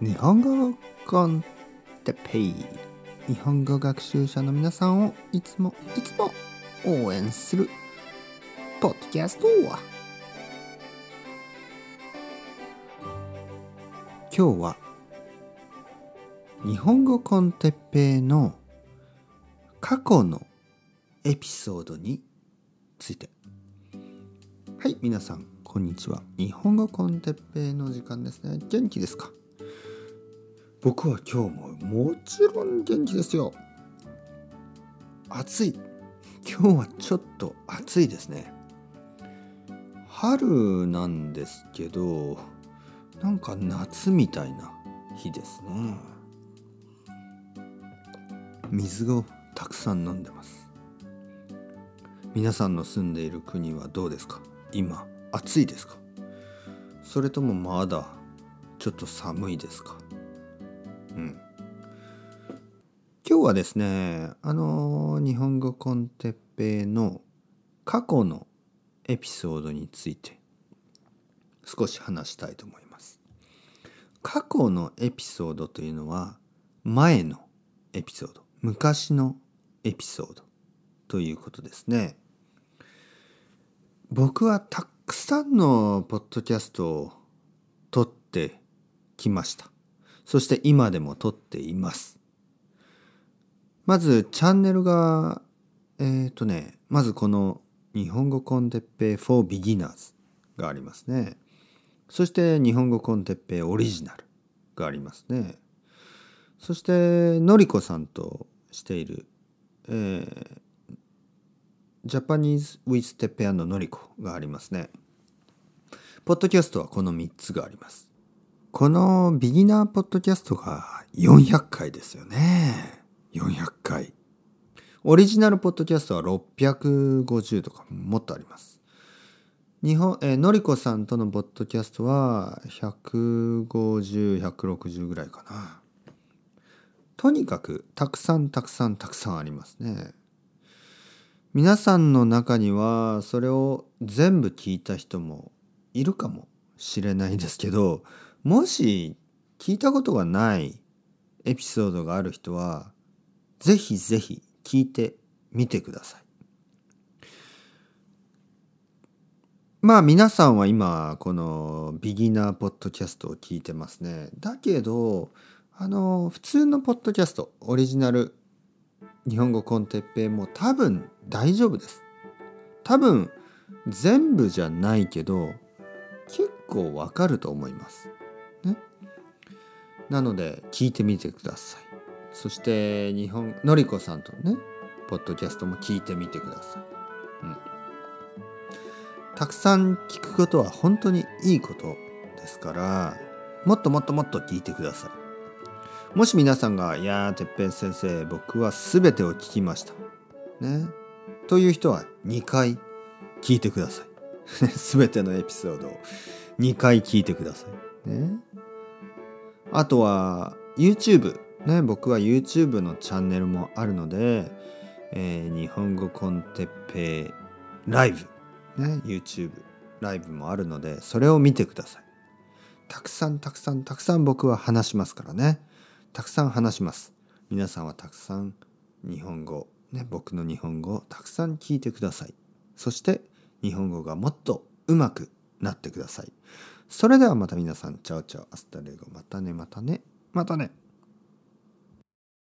日本語コンテペイ。日本語学習者の皆さんをいつもいつも応援するポッドキャスト今日は日本語コンテッペイの過去のエピソードについて。はい皆さんこんにちは。日本語コンテッペイの時間ですね。元気ですか？僕は今日ももちろん元気ですよ。暑い。今日はちょっと暑いですね。春なんですけどなんか夏みたいな日ですね。水をたくさん飲んでます。皆さんの住んでいる国はどうですか？今暑いですか？それともまだちょっと寒いですか？うん。今日はですねあの日本語コンテッペイの過去のエピソードについて少し話したいと思います。過去のエピソードというのは前のエピソード昔のエピソードということですね。僕はたくさんのポッドキャストを撮ってきました。そして今でも撮っています。まずチャンネルが、えっ、ー、とね、まずこの日本語コンテッペイ for beginners がありますね。そして日本語コンテッペイオリジナルがありますね。そしてのりこさんとしている、えー、 Japanese with Teppei のりこがありますね。ポッドキャストはこの3つがあります。このビギナーポッドキャストが400回ですよね。400回。オリジナルポッドキャストは650とかもっとあります。日本、えー、のりこさんとのポッドキャストは150、160ぐらいかな。とにかくたくさんたくさんたくさんありますね。皆さんの中にはそれを全部聞いた人もいるかもしれないですけど、もし聞いたことがないエピソードがある人は、ぜひぜひ聞いてみてください。まあ皆さんは今このビギナーポッドキャストを聞いてますね。だけど、あの、普通のポッドキャスト、オリジナル日本語コンテッペイも多分大丈夫です。多分全部じゃないけど結構わかると思います。ね。なので聞いてみてください。そして日本のりこさんとねポッドキャストも聞いてみてください、うん、たくさん聞くことは本当にいいことですからもっともっともっと聞いてください。もし皆さんが「いやーてっぺん先生僕は全てを聞きました」ね。という人は2回聞いてください。全てのエピソードを2回聞いてください。ね。あとは YouTube ね僕は YouTube のチャンネルもあるので、えー、日本語コンテッペイライブ。ね YouTube ライブもあるのでそれを見てください。たくさんたくさんたくさん僕は話しますからね。たくさん話します。皆さんはたくさん日本語。ね僕の日本語をたくさん聞いてください。そして日本語がもっと上手くなってくださいそれではまた皆さん、 ciao ciao、hasta luego、またね、またね、またね。